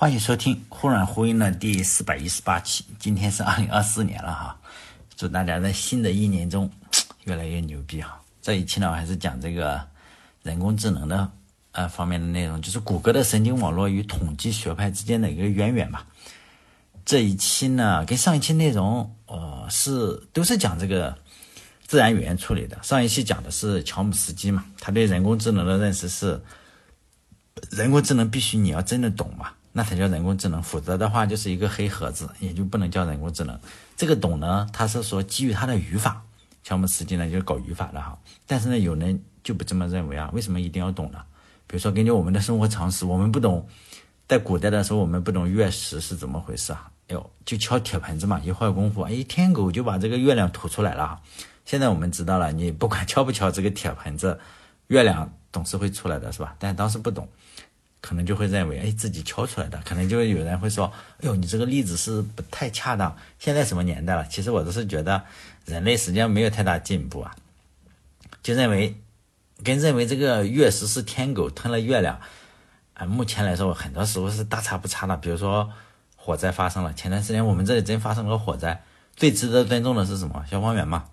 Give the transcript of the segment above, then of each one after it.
欢迎收听忽软忽硬的第四百一十八期。今天是二零二四年了哈，祝大家在新的一年中 越来越牛逼哈。这一期呢，我还是讲这个人工智能的呃方面的内容，就是谷歌的神经网络与统计学派之间的一个渊源吧。这一期呢，跟上一期内容呃是都是讲这个自然语言处理的。上一期讲的是乔姆斯基嘛，他对人工智能的认识是，人工智能必须你要真的懂嘛。那才叫人工智能，否则的话就是一个黑盒子，也就不能叫人工智能。这个懂呢，它是说基于它的语法，像我们实际呢就是搞语法的哈。但是呢，有人就不这么认为啊？为什么一定要懂呢？比如说，根据我们的生活常识，我们不懂，在古代的时候，我们不懂月食是怎么回事啊？哎呦，就敲铁盆子嘛，一会儿功夫，哎，天狗就把这个月亮吐出来了。现在我们知道了，你不管 敲不敲这个铁盆子，月亮总是会出来的，是吧？但当时不懂。可能就会认为，哎，自己敲出来的，可能就有人会说，哎呦，你这个例子是不太恰当。现在什么年代了？其实我都是觉得，人类实际上没有太大进步啊，就认为，跟认为这个月食是天狗吞了月亮，啊，目前来说很多时候是大差不差的。比如说火灾发生了，前段时间我们这里真发生了火灾，最值得尊重的是什么？消防员嘛，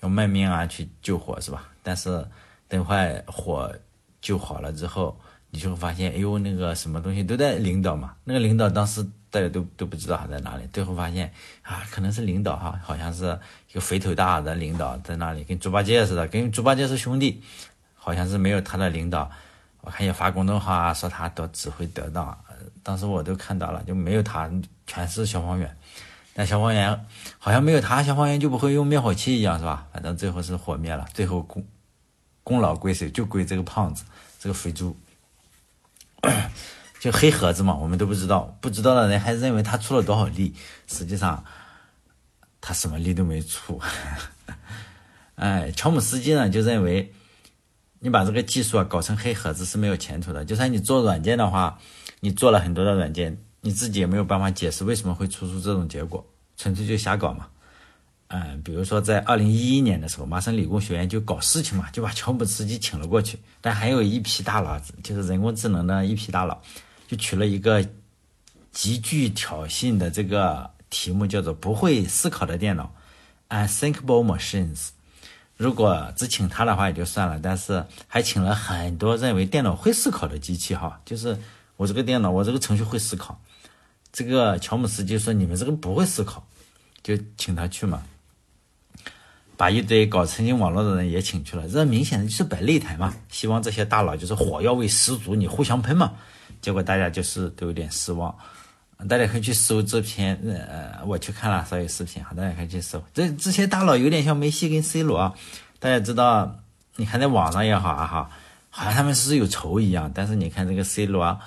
要卖命啊去救火是吧？但是等会火救好了之后。你就会发现，哎呦，那个什么东西都在领导嘛。那个领导当时大家都都不知道他在哪里。最后发现啊，可能是领导哈，好像是一个肥头大的领导在那里，跟猪八戒似的，跟猪八戒是兄弟，好像是没有他的领导。我看也发公众号啊，说他都指挥得当。当时我都看到了，就没有他，全是消防员。但消防员好像没有他，消防员就不会用灭火器一样，是吧？反正最后是火灭了，最后功功劳归谁？就归这个胖子，这个肥猪。就黑盒子嘛，我们都不知道，不知道的人还认为他出了多少力，实际上他什么力都没出。哎，乔姆斯基呢就认为，你把这个技术啊搞成黑盒子是没有前途的。就算你做软件的话，你做了很多的软件，你自己也没有办法解释为什么会出出这种结果，纯粹就瞎搞嘛。嗯，比如说在二零一一年的时候，麻省理工学院就搞事情嘛，就把乔姆斯基请了过去。但还有一批大佬，就是人工智能的一批大佬，就取了一个极具挑衅的这个题目，叫做“不会思考的电脑 ”（Unthinkable Machines）。如果只请他的话也就算了，但是还请了很多认为电脑会思考的机器，哈，就是我这个电脑，我这个程序会思考。这个乔姆斯基说：“你们这个不会思考，就请他去嘛。”把一堆搞神经网络的人也请去了，这明显的就是摆擂台嘛，希望这些大佬就是火药味十足，你互相喷嘛。结果大家就是都有点失望。大家可以去搜这篇，呃，我去看了所有视频哈，大家可以去搜。这这些大佬有点像梅西跟 C 罗，大家知道，你看在网上也好啊哈，好像他们是有仇一样。但是你看这个 C 罗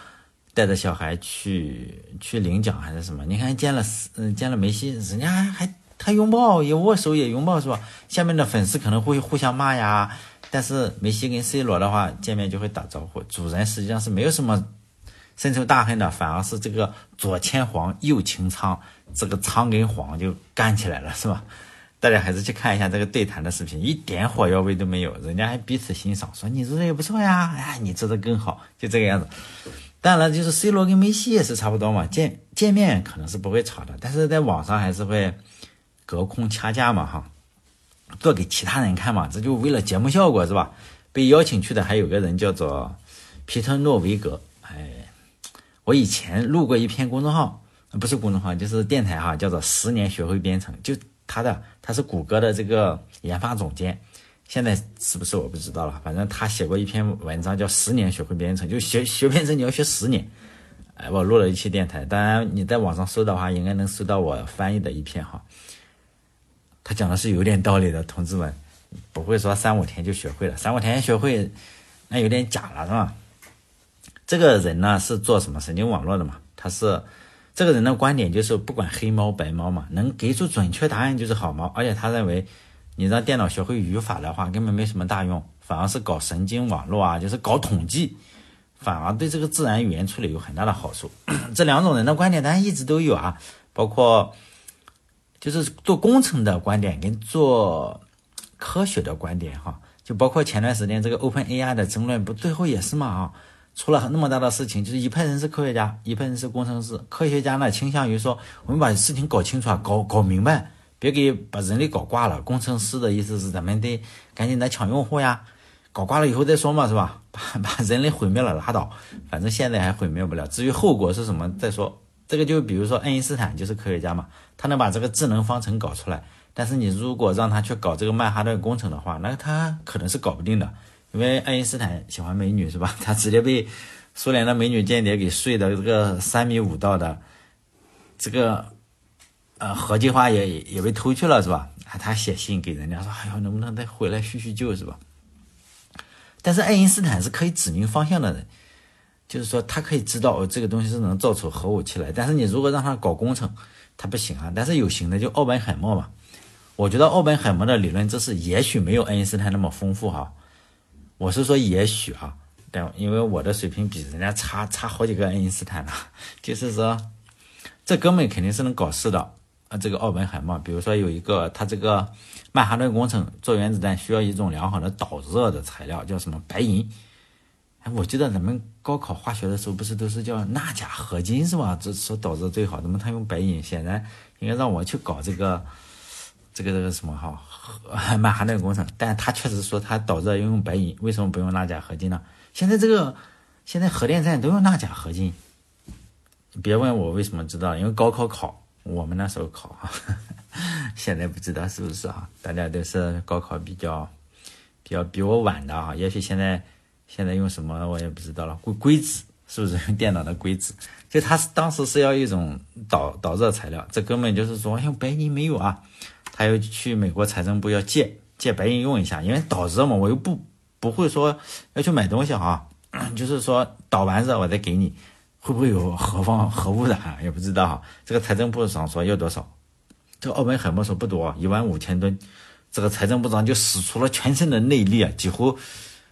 带着小孩去去领奖还是什么，你看见了，嗯，见了梅西，人家还。他拥抱也握手也拥抱是吧？下面的粉丝可能会互相骂呀，但是梅西跟 C 罗的话见面就会打招呼。主人实际上是没有什么深仇大恨的，反而是这个左牵黄右擎苍，这个苍跟黄就干起来了是吧？大家还是去看一下这个对谈的视频，一点火药味都没有，人家还彼此欣赏，说你做的也不错呀，哎，你做的更好，就这个样子。当然就是 C 罗跟梅西也是差不多嘛，见见面可能是不会吵的，但是在网上还是会。隔空掐架嘛，哈，做给其他人看嘛，这就为了节目效果是吧？被邀请去的还有个人叫做皮特诺维格，哎，我以前录过一篇公众号，不是公众号，就是电台哈，叫做十年学会编程，就他的，他是谷歌的这个研发总监，现在是不是我不知道了，反正他写过一篇文章叫十年学会编程，就学学编程你要学十年，哎，我录了一期电台，当然你在网上搜的话，应该能搜到我翻译的一篇哈。他讲的是有点道理的，同志们，不会说三五天就学会了，三五天学会那有点假了，是吧？这个人呢是做什么神经网络的嘛？他是这个人的观点就是不管黑猫白猫嘛，能给出准确答案就是好猫。而且他认为，你让电脑学会语法的话根本没什么大用，反而是搞神经网络啊，就是搞统计，反而对这个自然语言处理有很大的好处。这两种人的观点当然一直都有啊，包括。就是做工程的观点跟做科学的观点哈，就包括前段时间这个 Open AI 的争论，不最后也是嘛啊，出了那么大的事情，就是一派人是科学家，一派人是工程师。科学家呢倾向于说，我们把事情搞清楚啊，搞搞明白，别给把人类搞挂了。工程师的意思是，咱们得赶紧来抢用户呀，搞挂了以后再说嘛，是吧？把把人类毁灭了拉倒，反正现在还毁灭不了。至于后果是什么再说。这个就比如说爱因斯坦就是科学家嘛，他能把这个智能方程搞出来，但是你如果让他去搞这个曼哈顿工程的话，那他可能是搞不定的。因为爱因斯坦喜欢美女是吧？他直接被苏联的美女间谍给睡的这个三米五道的这个呃核计划也也被偷去了是吧？他写信给人家说，哎呦，能不能再回来叙叙旧是吧？但是爱因斯坦是可以指明方向的人，就是说他可以知道这个东西是能造出核武器来。但是你如果让他搞工程，他不行啊。但是有行的就奥本海默嘛。我觉得奥本海默的理论知识也许没有爱因斯坦那么丰富哈。我是说，也许啊，但因为我的水平比人家差差好几个爱因斯坦呢，就是说，这哥们肯定是能搞事的啊。这个奥本海默，比如说有一个他这个曼哈顿工程做原子弹需要一种良好的导热的材料，叫什么白银？我记得咱们高考化学的时候不是都是叫钠钾合金是吧？这说导热最好，怎么他用白银？显然应该让我去搞这个。这个这个什么哈，曼哈顿工程，但他确实说他导热要用白银，为什么不用钠钾合金呢？现在这个现在核电站都用钠钾合金，别问我为什么知道，因为高考考我们那时候考哈，现在不知道是不是啊，大家都是高考比较比较比我晚的啊，也许现在现在用什么我也不知道了，硅硅脂是不是用电脑的硅脂？就他当时是要一种导导热材料，这根本就是说用白银没有啊。他又去美国财政部要借借白银用一下，因为导热嘛，我又不不会说要去买东西哈，就是说导完热我再给你，会不会有核放核污染也不知道哈。这个财政部长说要多少，这个澳门海默说不多，一万五千吨。这个财政部长就使出了全身的内力啊，几乎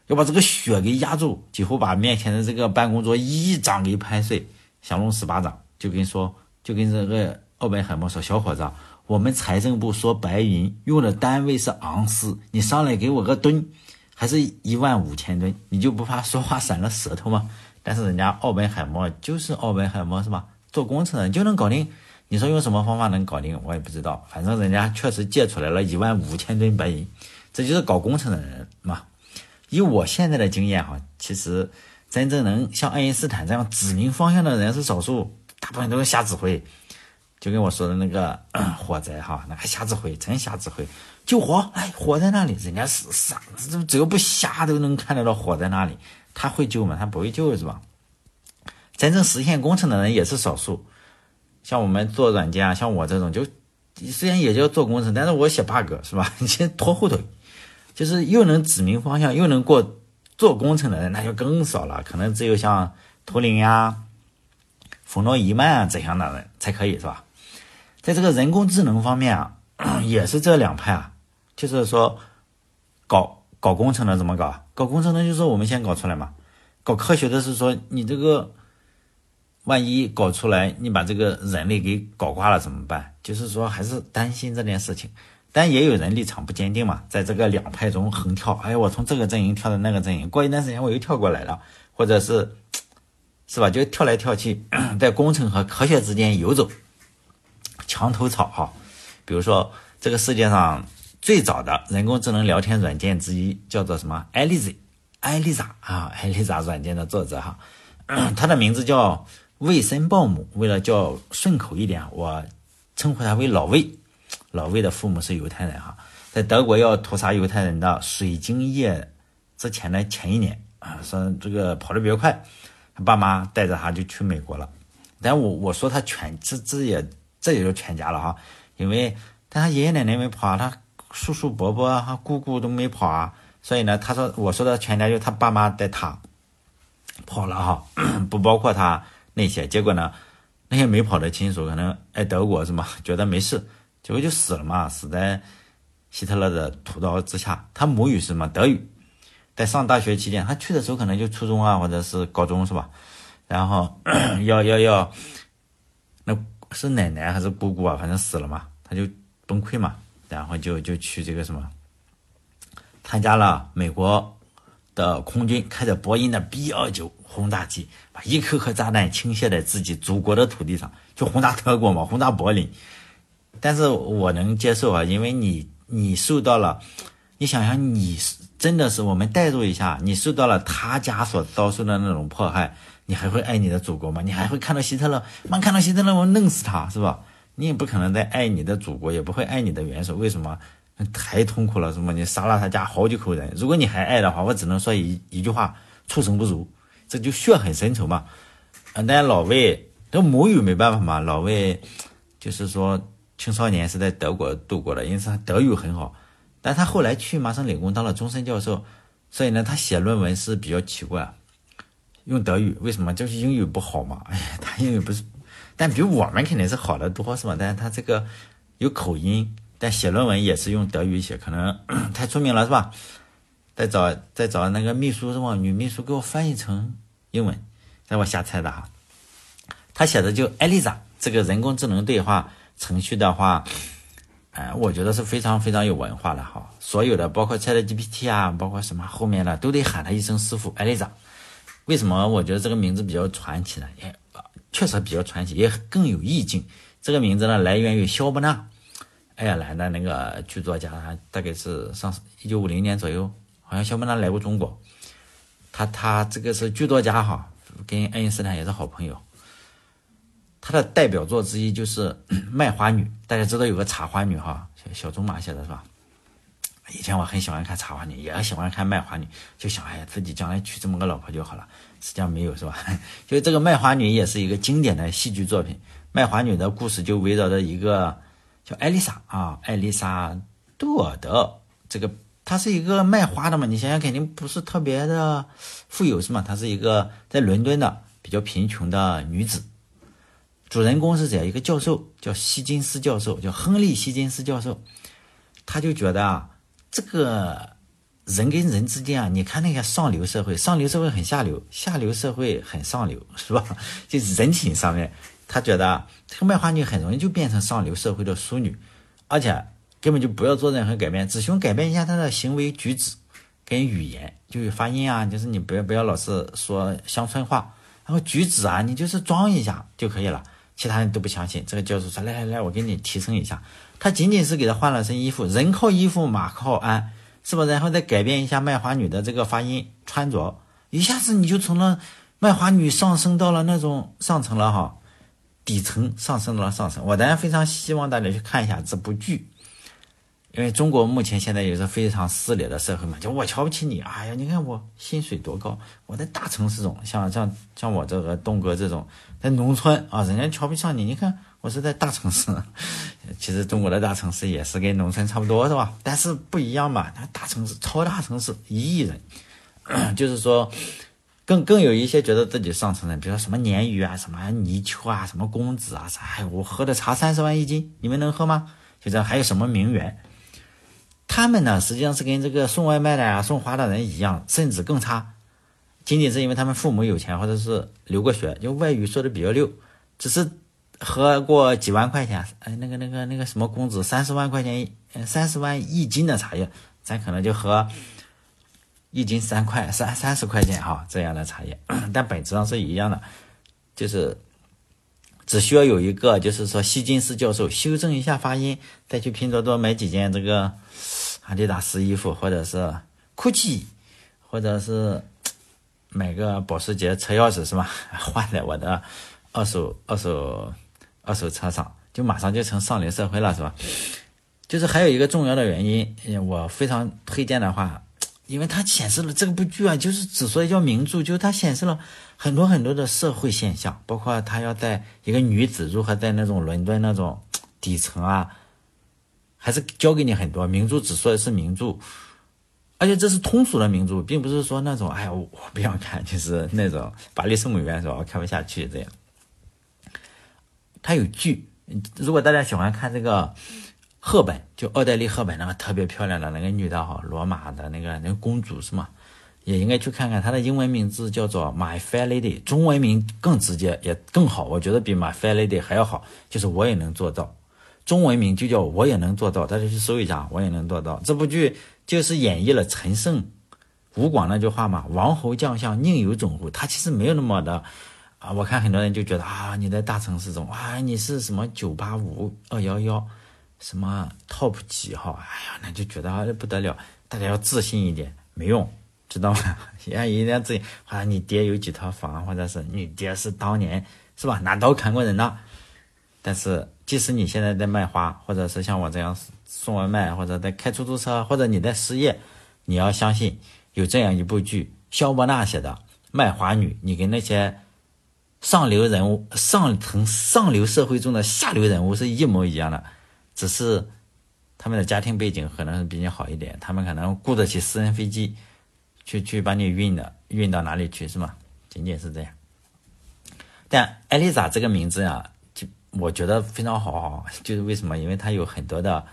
要把这个血给压住，几乎把面前的这个办公桌一掌给拍碎，降龙十八掌，就跟说就跟这个奥本海默说，小伙子。我们财政部说白银用的单位是盎司，你上来给我个吨，还是一万五千吨，你就不怕说话闪了舌头吗？但是人家奥本海默就是奥本海默是吧？做工程的就能搞定，你说用什么方法能搞定？我也不知道，反正人家确实借出来了一万五千吨白银，这就是搞工程的人嘛。以我现在的经验哈，其实真正能像爱因斯坦这样指明方向的人是少数，大部分都是瞎指挥。就跟我说的那个 火灾哈，那还瞎指挥，真瞎指挥，救火，哎，火在那里，人家是傻子，只要不瞎都能看得到火在那里，他会救吗？他不会救是吧？真正实现工程的人也是少数，像我们做软件啊，像我这种，就虽然也叫做工程，但是我写 bug 是吧？你先拖后腿，就是又能指明方向，又能过做工程的人，那就更少了，可能只有像图灵呀、冯诺依曼这样的人才可以是吧？在这个人工智能方面啊，也是这两派啊，就是说，搞搞工程的怎么搞？搞工程的就是我们先搞出来嘛，搞科学的是说你这个，万一搞出来，你把这个人类给搞挂了怎么办？就是说还是担心这件事情，但也有人立场不坚定嘛，在这个两派中横跳，哎，我从这个阵营跳到那个阵营，过一段时间我又跳过来了，或者是，是吧？就跳来跳去，在工程和科学之间游走。墙头草哈，比如说这个世界上最早的人工智能聊天软件之一叫做什么？艾丽兹，艾丽莎啊，艾丽莎软件的作者哈，他的名字叫魏森鲍姆。为了叫顺口一点，我称呼他为老魏。老魏的父母是犹太人哈，在德国要屠杀犹太人的水晶夜之前的前一年啊，说这个跑得比较快，他爸妈带着他就去美国了。但我我说他全这这也。这也就全家了哈，因为但他爷爷奶奶没跑，他叔叔伯伯和姑姑都没跑啊，所以呢，他说我说的全家就他爸妈带他跑了哈，不包括他那些。结果呢，那些没跑的亲属可能爱德国是吗？觉得没事，结果就死了嘛，死在希特勒的屠刀之下。他母语是什么？德语。在上大学期间，他去的时候可能就初中啊，或者是高中是吧？然后 要要要那。是奶奶还是姑姑啊？反正死了嘛，他就崩溃嘛，然后就就去这个什么，参加了美国的空军开着波音的 B 二九轰炸机，把一颗颗炸弹倾泻在自己祖国的土地上，就轰炸德国嘛，轰炸柏林。但是我能接受啊，因为你你受到了，你想想，你真的是我们代入一下，你受到了他家所遭受的那种迫害，你还会爱你的祖国吗？你还会看到希特勒，妈看到希特勒我弄死他是吧？你也不可能再爱你的祖国，也不会爱你的元首，为什么？太痛苦了，什么？你杀了他家好几口人。如果你还爱的话，我只能说一一句话：畜生不如。这就血很深仇嘛。嗯，但老魏这母语没办法嘛。老魏就是说青少年是在德国度过的，因此他德语很好。但他后来去麻省理工当了终身教授，所以呢，他写论文是比较奇怪，用德语。为什么？就是英语不好嘛。哎，他英语不是，但比我们肯定是好的多，是吧？但是他这个有口音。但写论文也是用德语写，可能太出名了是吧？再找再找那个秘书是吧？女秘书给我翻译成英文，让我瞎猜的哈。他写的就艾丽莎这个人工智能对话程序的话，哎，我觉得是非常非常有文化的哈。所有的包括 ChatGPT 啊，包括什么后面的都得喊他一声师傅艾丽莎。为什么我觉得这个名字比较传奇呢？也确实比较传奇，也更有意境。这个名字呢，来源于肖伯纳。爱尔兰的那个剧作家，大概是上一九五零年左右，好像肖伯纳来过中国。他他这个是剧作家哈，跟爱因斯坦也是好朋友。他的代表作之一就是 《卖花女》，大家知道有个茶花女哈，小钟马写的是吧？以前我很喜欢看茶花女，也喜欢看卖花女，就想哎呀，自己将来娶这么个老婆就好了。实际上没有是吧？就这个卖花女也是一个经典的戏剧作品。卖花女的故事就围绕着一个。叫艾丽莎啊，艾丽莎杜尔德，这个她是一个卖花的嘛？你想想，肯定不是特别的富有是吗？她是一个在伦敦的比较贫穷的女子。主人公是谁？一个教授叫希金斯教授，叫亨利希金斯教授。他就觉得啊，这个人跟人之间啊，你看那个上流社会，上流社会很下流，下流社会很上流，是吧？就是人情上面。他觉得啊这个卖花女很容易就变成上流社会的淑女，而且根本就不要做任何改变，只需要改变一下她的行为举止跟语言，就是发音啊，就是你不要不要老是说乡村话，然后举止啊，你就是装一下就可以了。其他人都不相信。这个教授说：“来来来，我给你提升一下。”他仅仅是给他换了身衣服，人靠衣服，马靠鞍，是吧？然后再改变一下卖花女的这个发音、穿着，一下子你就从了卖花女上升到了那种上层了哈。底层上升到了上层，我当然非常希望大家去看一下这部剧，因为中国目前现在也是非常撕裂的社会嘛，就我瞧不起你，哎呀，你看我薪水多高，我在大城市中，像像像我这个东哥这种在农村啊，人家瞧不上你，你看我是在大城市，其实中国的大城市也是跟农村差不多是吧？但是不一样嘛，那大城市超大城市一亿人，就是说。更更有一些觉得自己上层的，比如说什么鲶鱼啊，什么泥鳅啊，什么公子啊，啥？哎，我喝的茶三十万一斤，你们能喝吗？就这还有什么名媛？他们呢，实际上是跟这个送外卖的啊、送花的人一样，甚至更差。仅仅是因为他们父母有钱，或者是留过学，就外语说的比较溜，只是喝过几万块钱，哎，那个那个那个什么公子三十万块钱，三十万一斤的茶叶，咱可能就喝。一斤三块三三十块钱哈，这样的茶叶，但本质上是一样的，就是只需要有一个，就是说希金斯教授修正一下发音，再去拼多多买几件这个阿迪达斯衣服，或者是 GUCCI，或者是买个保时捷车钥匙是吧？换在我的二手二手二手车上，就马上就成上流社会了是吧？就是还有一个重要的原因，我非常推荐的话。因为它显示了这部剧啊，就是之所以叫名著，就是它显示了很多很多的社会现象，包括它要在一个女子如何在那种伦敦那种底层啊，还是教给你很多。名著只说的是名著，而且这是通俗的名著，并不是说那种哎呀我不想看，就是那种巴黎圣母院是吧？我看不下去这样。它有剧，如果大家喜欢看这个。赫本就奥黛丽·赫本那个特别漂亮的那个女的哈，罗马的那个那个公主是吗？也应该去看看。她的英文名字叫做 My Fair Lady，中文名更直接也更好，我觉得比 My Fair Lady 还要好。就是我也能做到，中文名就叫我也能做到，大家去搜一下，我也能做到。这部剧就是演绎了陈胜吴广那句话嘛，“王侯将相宁有种乎”，他其实没有那么的啊。我看很多人就觉得啊，你在大城市中啊，你是什么九八五二幺幺，什么 top 几号？哎呀，那就觉得啊不得了。大家要自信一点，没用，知道吗？要一定要自信。啊，你爹有几套房，或者是你爹是当年是吧，拿刀砍过人的。但是，即使你现在在卖花，或者是像我这样送外卖，或者在开出租车，或者你在失业，你要相信有这样一部剧，肖伯纳写的《卖花女》，你跟那些上流人物、上层上流社会中的下流人物是一模一样的，只是他们的家庭背景可能是比你好一点，他们可能雇得起私人飞机，去去把你运的运到哪里去，是吗？仅仅是这样。但艾丽莎这个名字呀。我觉得非常好，就是为什么？因为它有很多的，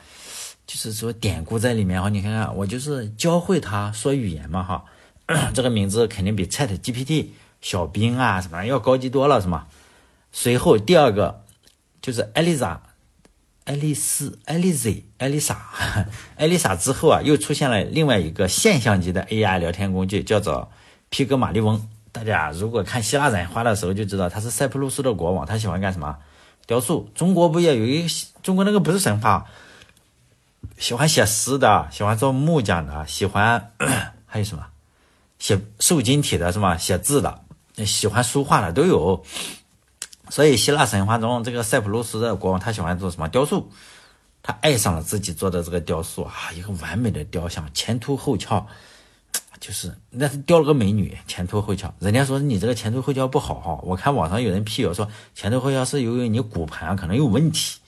就是说典故在里面哈。你看看，我就是教会他说语言嘛哈。这个名字肯定比 Chat GPT、小兵啊什么要高级多了，是吗？随后第二个就是艾丽莎、爱丽丝、艾丽丝、艾丽莎、艾丽莎之后啊，又出现了另外一个现象级的 AI 聊天工具，叫做皮格马利翁。大家如果看希腊神话的时候就知道，他是塞浦路斯的国王，他喜欢干什么？雕塑，中国不也有一中国那个不是神话，喜欢写诗的，喜欢做木匠的，喜欢 还有什么写瘦金体的是吧？写字的，喜欢书画的都有。所以希腊神话中这个塞浦路斯的国王他喜欢做什么雕塑？他爱上了自己做的这个雕塑啊，一个完美的雕像，前凸后翘。就是那是雕了个美女，前凸后翘。人家说你这个前凸后翘不好哈，我看网上有人辟谣说前凸后翘是由于你骨盘可能有问题，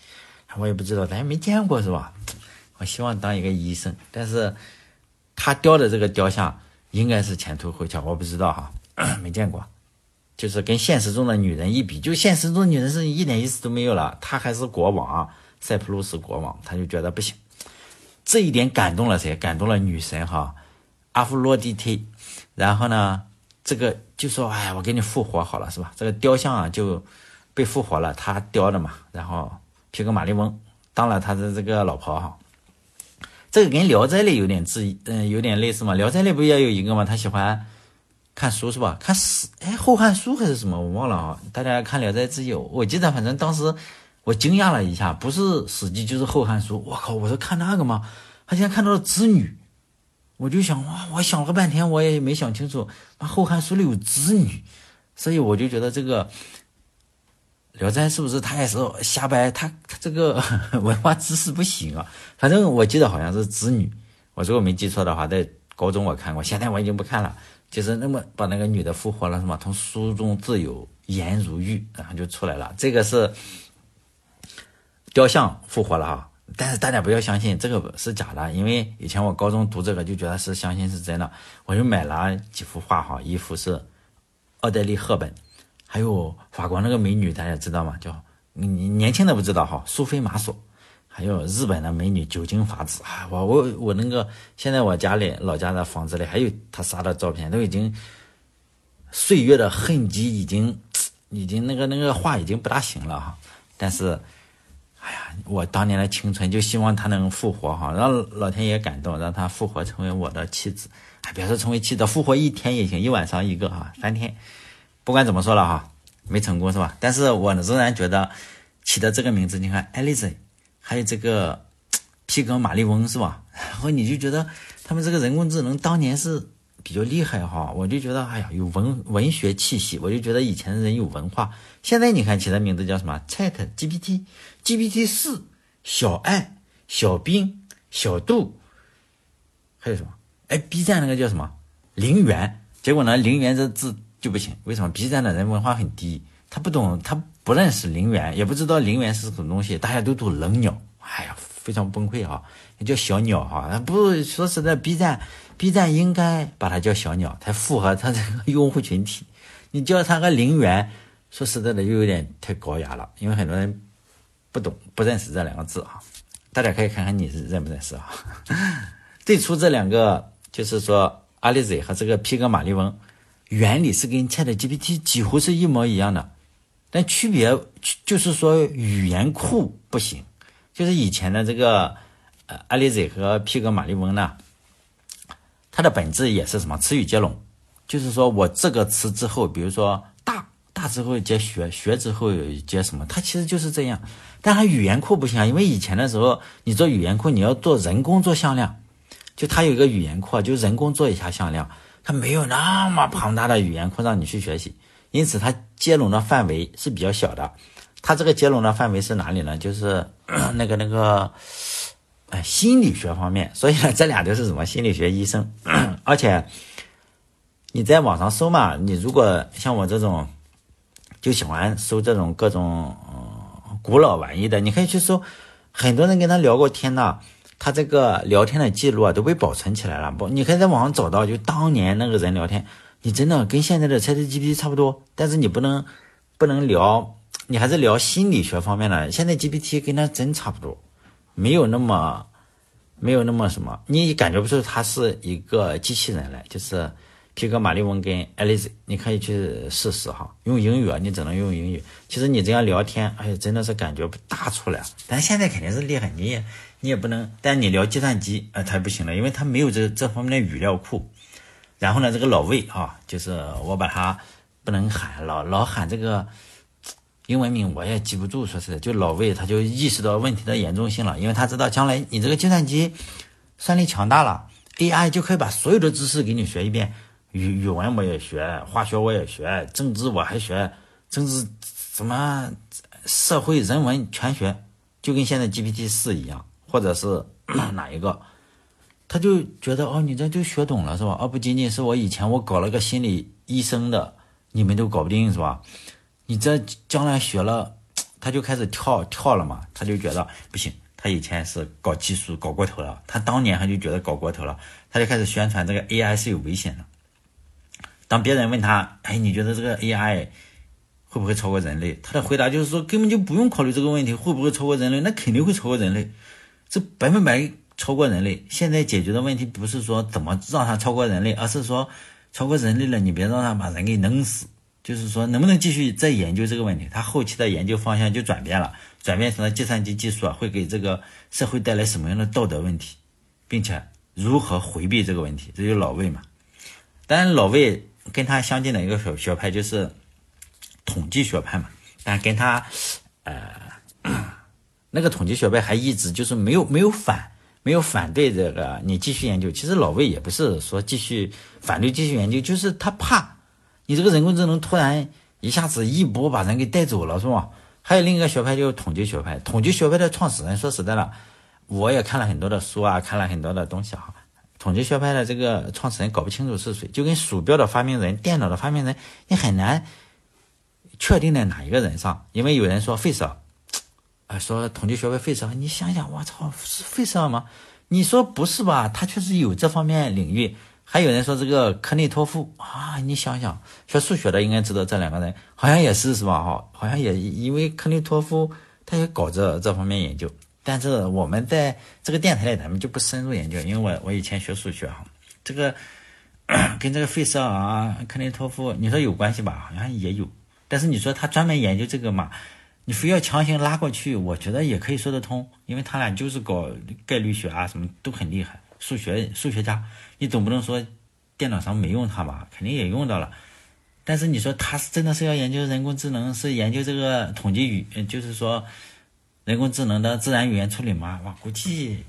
我也不知道，咱也没见过是吧？我希望当一个医生，但是他雕的这个雕像应该是前凸后翘，我不知道哈，没见过。就是跟现实中的女人一比，就现实中女人是一点意思都没有了。他还是国王，塞浦路斯国王，他就觉得不行，这一点感动了谁？感动了女神哈。阿弗洛狄忒，然后呢，这个就说，哎呀，我给你复活好了，是吧？这个雕像啊就被复活了，他雕的嘛。然后皮格马利翁当了他的这个老婆哈。这个跟《聊斋》里有点字，嗯，有点类似嘛。《聊斋》里不也有一个嘛？他喜欢看书是吧？看史，哎，《后汉书》还是什么？我忘了啊。大家看《聊斋志异》，我记得反正当时我惊讶了一下，不是《史记》就是《后汉书》。我靠，我说看那个吗？他竟然看到了织女。我就想哇，我想了半天，我也没想清楚。那《后汉书》里有织女，所以我就觉得这个《聊斋》是不是他也是瞎掰？他他这个 文化知识不行啊。反正我记得好像是织女，我如果没记错的话，在高中我看过，现在我已经不看了。就是那么把那个女的复活了，是吗？从书中自有颜如玉，然后就出来了。这个是雕像复活了哈。但是大家不要相信这个是假的，因为以前我高中读这个就觉得是相信是真的，我就买了几幅画哈，一幅是奥黛丽·赫本，还有法国那个美女大家知道吗？叫你年轻的不知道哈，苏菲·玛索，还有日本的美女酒井法子，我我我那个现在我家里老家的房子里还有他仨的照片，都已经岁月的痕迹已经已经那个那个画已经不大行了哈，但是。哎呀，我当年的青春就希望他能复活哈，让老天爷感动，让他复活成为我的妻子。哎，别说成为妻子，复活一天也行，一晚上一个哈，三天，不管怎么说了哈，没成功是吧？但是我仍然觉得起的这个名字，你看艾丽丝，还有这个皮格马利翁是吧？然后你就觉得他们这个人工智能当年是。比较厉害哈，我就觉得哎呀有文文学气息，我就觉得以前的人有文化。现在你看起的名字叫什么？Chat GPT、GPT 四、小爱、小兵、小度，还有什么？哎，B 站那个叫什么？陵园。结果呢，陵园这字就不行，为什么？B 站的人文化很低，他不懂，他不认识陵园，也不知道陵园是什么东西，大家都读冷鸟，哎呀，非常崩溃啊！叫小鸟哈，不说实在，B 站。B 站应该把它叫小鸟，才符合它这个用户群体。你叫它个零元，说实在的又有点太高雅了，因为很多人不懂、不认识这两个字啊。大家可以看看你是认不认识啊？最初这两个就是说阿里 Z 和这个皮格马利翁，原理是跟 Chat GPT 几乎是一模一样的，但区别就是说语言库不行，就是以前的这个呃阿里 Z 和皮格马利翁呢。它的本质也是什么词语接龙，就是说我这个词之后，比如说大大之后接学，学之后接什么，它其实就是这样。但它语言库不行啊，因为以前的时候你做语言库，你要做人工做向量，就它有一个语言库，就人工做一下向量，它没有那么庞大的语言库让你去学习，因此它接龙的范围是比较小的。它这个接龙的范围是哪里呢？就是那 个那个。哎，心理学方面，所以呢，这俩都是什么？心理学医生，而且你在网上搜嘛，你如果像我这种就喜欢搜这种各种古老玩意的，你可以去搜，很多人跟他聊过天呐，他这个聊天的记录啊都被保存起来了，不，你可以在网上找到，就当年那个人聊天，你真的跟现在的 ChatGPT 差不多，但是你不能不能聊，你还是聊心理学方面的，现在 GPT 跟他真差不多。没有那么，没有那么什么，你感觉不出它是一个机器人来，就是皮革马利翁跟艾丽丝，你可以去试试哈。用英语啊，你只能用英语。其实你这样聊天，哎，真的是感觉不大出来。但现在肯定是厉害，你也你也不能。但你聊计算机，呃，它不行了，因为它没有这这方面的语料库。然后呢，这个老魏啊，就是我把他不能喊老老喊这个。英文名我也记不住，说是就老魏，他就意识到问题的严重性了，因为他知道将来你这个计算机算力强大了，AI 就可以把所有的知识给你学一遍，语语文我也学，化学我也学，政治我还学，政治什么社会人文全学，就跟现在 GPT 四一样，或者是 哪一个，他就觉得哦，你这就学懂了是吧？而不仅仅是我以前我搞了个心理医生的，你们都搞不定是吧？你这将来学了，他就开始跳跳了嘛？他就觉得不行，他以前是搞技术搞过头了，他当年他就觉得搞过头了，他就开始宣传这个 AI 是有危险的。当别人问他，哎，你觉得这个 AI 会不会超过人类？他的回答就是说，根本就不用考虑这个问题会不会超过人类，那肯定会超过人类，这百分百超过人类。现在解决的问题不是说怎么让它超过人类，而是说超过人类了，你别让它把人给弄死。就是说，能不能继续再研究这个问题？他后期的研究方向就转变了，转变成了计算机技术啊，会给这个社会带来什么样的道德问题，并且如何回避这个问题？这就是老魏嘛。当然，老魏跟他相近的一个学学派就是统计学派嘛。但跟他，呃，那个统计学派还一直就是没有没有反没有反对这个你继续研究。其实老魏也不是说继续反对继续研究，就是他怕。你这个人工智能突然一下子一波把人给带走了，是吧？还有另一个学派就是统计学派，统计学派的创始人说实在的，我也看了很多的书啊，看了很多的东西哈。统计学派的这个创始人搞不清楚是谁，就跟鼠标的发明人、电脑的发明人，你很难确定在哪一个人上，因为有人说费舍，啊，说统计学派费舍，你想想，我操，是费舍吗？你说不是吧？他确实有这方面领域。还有人说这个科内托夫啊，你想想，学数学的应该知道这两个人，好像也是是吧？哈，好像也因为科内托夫他也搞这这方面研究，但是我们在这个电台里咱们就不深入研究，因为我我以前学数学哈，这个 跟这个费舍尔啊、科内托夫，你说有关系吧？好像也有，但是你说他专门研究这个嘛，你非要强行拉过去，我觉得也可以说得通，因为他俩就是搞概率学啊，什么都很厉害。数学数学家，你总不能说电脑上没用它吧？肯定也用到了。但是你说他是真的是要研究人工智能，是研究这个统计语，就是说人工智能的自然语言处理吗？我估计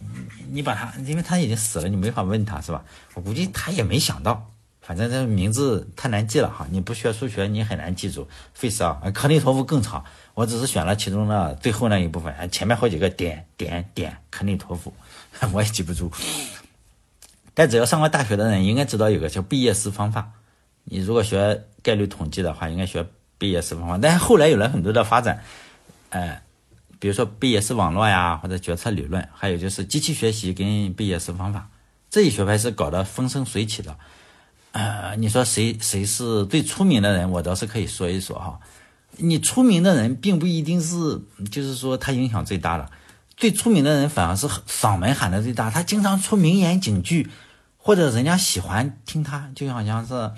你把他，因为他已经死了，你没法问他是吧？我估计他也没想到，反正这名字太难记了哈。你不学数学，你很难记住。费舍尔、科内托夫更长，我只是选了其中的最后那一部分，前面好几个点点点，科内托夫我也记不住。但只要上过大学的人，应该知道有个叫贝叶斯方法。你如果学概率统计的话，应该学贝叶斯方法。但是后来有了很多的发展，呃，比如说贝叶斯网络呀，或者决策理论，还有就是机器学习跟贝叶斯方法这一学派是搞得风生水起的。呃，你说谁谁是最出名的人？我倒是可以说一说哈。你出名的人并不一定是，就是说他影响最大的。最出名的人反而是嗓门喊的最大，他经常出名言警句。或者人家喜欢听他，就好像是，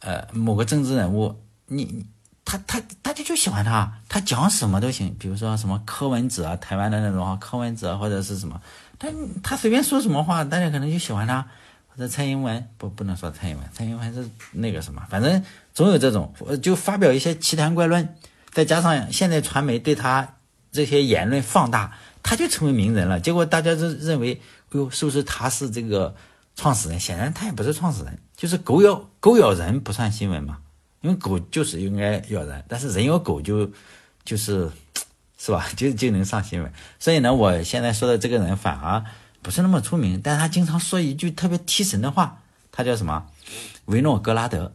呃，某个政治人物，你他他大家就喜欢他，他讲什么都行。比如说什么柯文哲，台湾的那种柯文哲，或者是什么他他随便说什么话，大家可能就喜欢他。或者蔡英文不不能说蔡英文，蔡英文是那个什么，反正总有这种，就发表一些奇谈怪论，再加上现在传媒对他这些言论放大，他就成为名人了。结果大家就认为，哎呦，是不是他是这个创始人？显然他也不是创始人，就是狗咬狗咬人不算新闻嘛，因为狗就是应该咬人，但是人咬狗就就是。是吧？就就能上新闻，所以呢，我现在说的这个人反而不是那么出名，但是他经常说一句特别提神的话，他叫什么？维诺格拉德，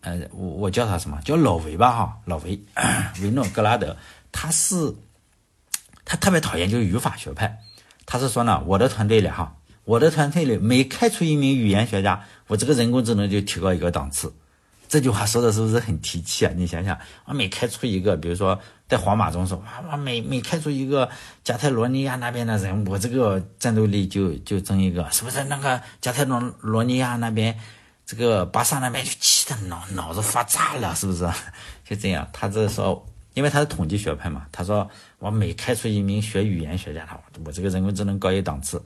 呃，我我叫他什么？叫老维吧，哈，老维，维诺格拉德，他是他特别讨厌就是语法学派，他是说呢，我的团队里哈，我的团队里每开出一名语言学家，我这个人工智能就提高一个档次。这句话说的是不是很提气啊？你想想，我每开出一个，比如说在皇马中说，哇哇，每每开出一个加泰罗尼亚那边的人，我这个战斗力就就增一个，是不是？那个加泰罗罗尼亚那边，这个巴萨那边就气得脑脑子发炸了，是不是？就这样，他这说，因为他是统计学派嘛，他说我每开出一名学语言学家，他我这个人工智能高一档次。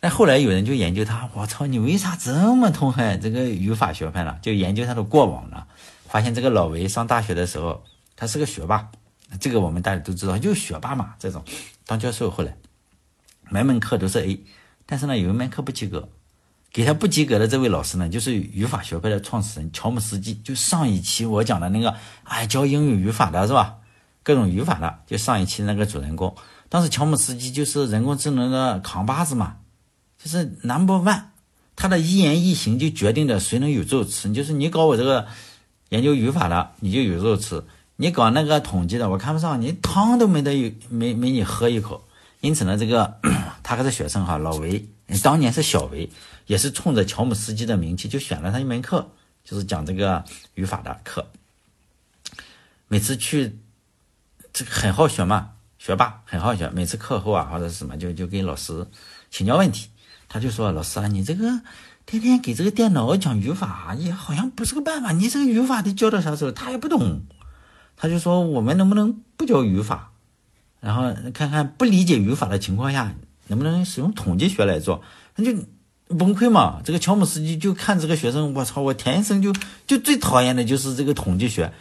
但后来有人就研究他，我操，你为啥这么痛恨这个语法学派呢？就研究他的过往呢，发现这个老维上大学的时候，他是个学霸，这个我们大家都知道，就是学霸嘛。这种当教授后来，每门课都是 A，但是呢，有一门课不及格，给他不及格的这位老师呢，就是语法学派的创始人乔姆斯基。就上一期我讲的那个，哎，教英语语法的是吧？各种语法的，就上一期那个主人公，当时乔姆斯基就是人工智能的扛把子嘛。就是 number one，他的一言一行就决定着谁能有肉吃。就是你搞我这个研究语法的，你就有肉吃；你搞那个统计的，我看不上你，汤都没得有，没没你喝一口。因此呢，这个 他还是学生哈，老维当年是小维，也是冲着乔姆斯基的名气就选了他一门课，就是讲这个语法的课。每次去，这个很好学嘛，学霸很好学。每次课后啊或者是什么，就就跟老师请教问题。他就说：“老师啊，你这个天天给这个电脑讲语法，也好像不是个办法。你这个语法得教到啥时候？他也不懂。他就说：我们能不能不教语法？然后看看不理解语法的情况下，能不能使用统计学来做？那就崩溃嘛。这个乔姆斯基就看这个学生，我操，我天生就就最讨厌的就是这个统计学，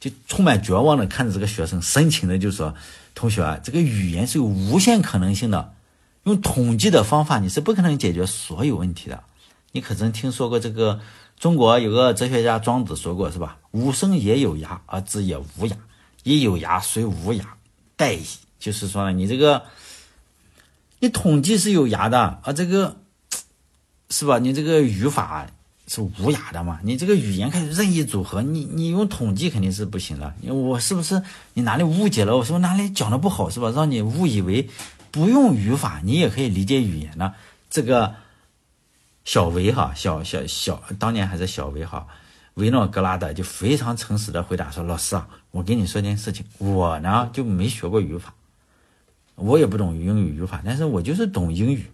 就充满绝望的看着这个学生，深情的就说：同学，这个语言是有无限可能性的。”用统计的方法，你是不可能解决所有问题的。你可曾听说过这个？中国有个哲学家庄子说过，是吧？吾生也有涯，而知也无涯。也有涯，虽无涯，殆。就是说呢，你这个，你统计是有牙的，啊，这个是吧？你这个语法是无牙的嘛？你这个语言开始任意组合，你你用统计肯定是不行的。我是不是你哪里误解了？我说哪里讲的不好，是吧？让你误以为。不用语法，你也可以理解语言呢。这个小维哈，小小小，当年还是小维哈，维诺格拉德就非常诚实的回答说：“老师啊，我跟你说件事情，我呢就没学过语法，我也不懂英语语法，但是我就是懂英语。”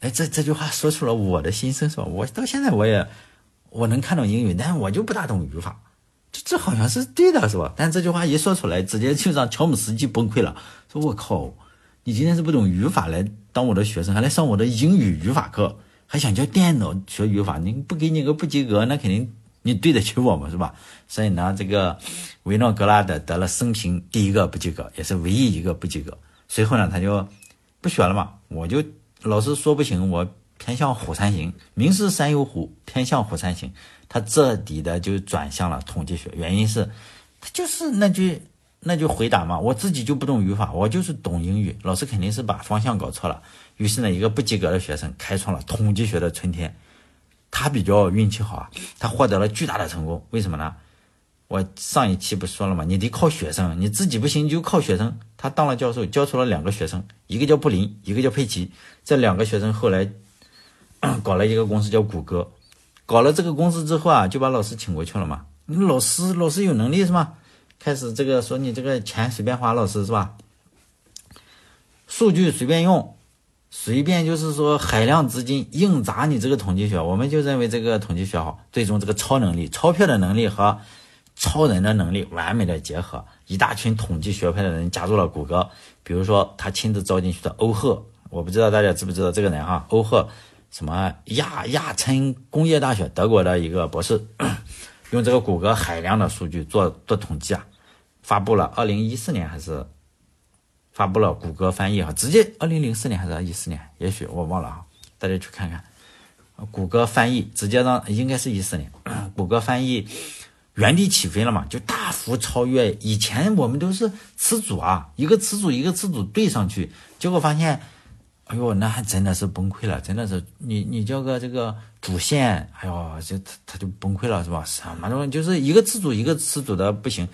哎，这这句话说出了我的心声，是吧？我到现在我也我能看懂英语，但是我就不大懂语法。这这好像是对的，是吧？但这句话一说出来，直接就让乔姆斯基崩溃了，说我靠。你今天是不懂语法来当我的学生，还来上我的英语语法课，还想教电脑学语法？你不给你个不及格，那肯定你对得起我嘛，是吧？所以呢，这个维诺格拉德得了生平第一个不及格，也是唯一一个不及格。随后呢，他就不学了嘛。我就老师说不行，我偏向虎山行，名是山有虎，偏向虎山行。他彻底的就转向了统计学，原因是，他就是那句。那就回答嘛，我自己就不懂语法，我就是懂英语。老师肯定是把方向搞错了。于是呢，一个不及格的学生开创了统计学的春天。他比较运气好啊，他获得了巨大的成功。为什么呢？我上一期不说了吗？你得靠学生，你自己不行就靠学生。他当了教授，教出了两个学生，一个叫布林，一个叫佩奇。这两个学生后来 搞了一个公司叫谷歌。搞了这个公司之后啊，就把老师请过去了嘛。你老师，老师有能力是吗？开始这个说你这个钱随便花，老师是吧？数据随便用，随便就是说海量资金硬砸你这个统计学，我们就认为这个统计学好。最终这个超能力、钞票的能力和超人的能力完美的结合，一大群统计学派的人加入了谷歌。比如说他亲自招进去的欧赫，我不知道大家知不知道这个人哈，欧赫什么亚亚琛工业大学德国的一个博士，用这个谷歌海量的数据做做统计啊，发布了二零一四年还是发布了谷歌翻译哈，直接二零零四年还是一四年，也许我忘了哈，大家去看看，谷歌翻译直接让应该是一四年，谷歌翻译。原地起飞了嘛，就大幅超越以前我们都是词组啊，一个词组一个词组对上去，结果发现，哎呦，那还真的是崩溃了，真的是你你叫个这个主线，哎呦，这他他就崩溃了是吧？什么东西就是一个词组一个词组的不行，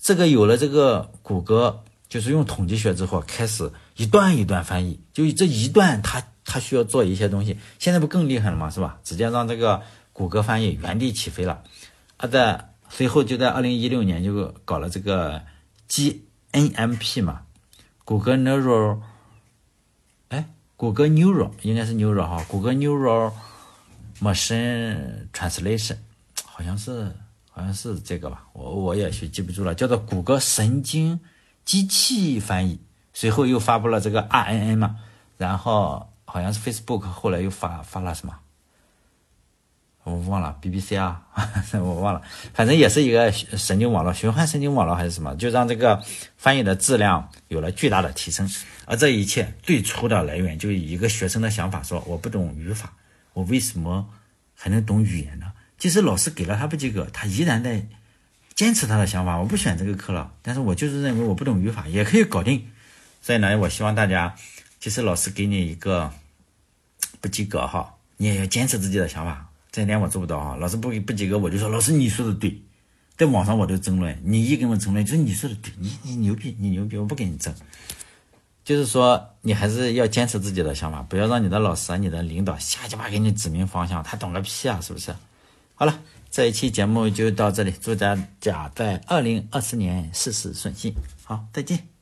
这个有了这个谷歌，就是用统计学之后开始一段一段翻译，就这一段它它需要做一些东西，现在不更厉害了吗？是吧？直接让这个谷歌翻译原地起飞了，啊的。随后就在二零一六年就搞了这个 GNMP 嘛，谷歌 Neural，哎，谷歌 Neural 应该是 Neural 哈，谷歌 Neural Machine Translation，好像是好像是这个吧，我我也去记不住了，叫做谷歌神经机器翻译。随后又发布了这个 RNN 嘛，然后好像是 Facebook 后来又发发了什么？我忘了 BBC 啊，我忘了，反正也是一个神经网络，循环神经网络还是什么，就让这个翻译的质量有了巨大的提升。而这一切最初的来源，就一个学生的想法，说我不懂语法，我为什么还能懂语言呢？即使老师给了他不及格，他依然在坚持他的想法，我不选这个课了。但是我就是认为我不懂语法也可以搞定。所以呢，我希望大家，即使老师给你一个不及格哈，你也要坚持自己的想法。这点我做不到啊！老师不不及格，我就说老师你说的对，在网上我都争论，你一跟我争论，就是你说的对，你你牛逼，你牛逼，我不跟你争。就是说，你还是要坚持自己的想法，不要让你的老师、啊你的领导瞎鸡巴给你指明方向，他懂个屁啊，是不是？好了，这一期节目就到这里，祝大家在二零二四年事事顺心，好，再见。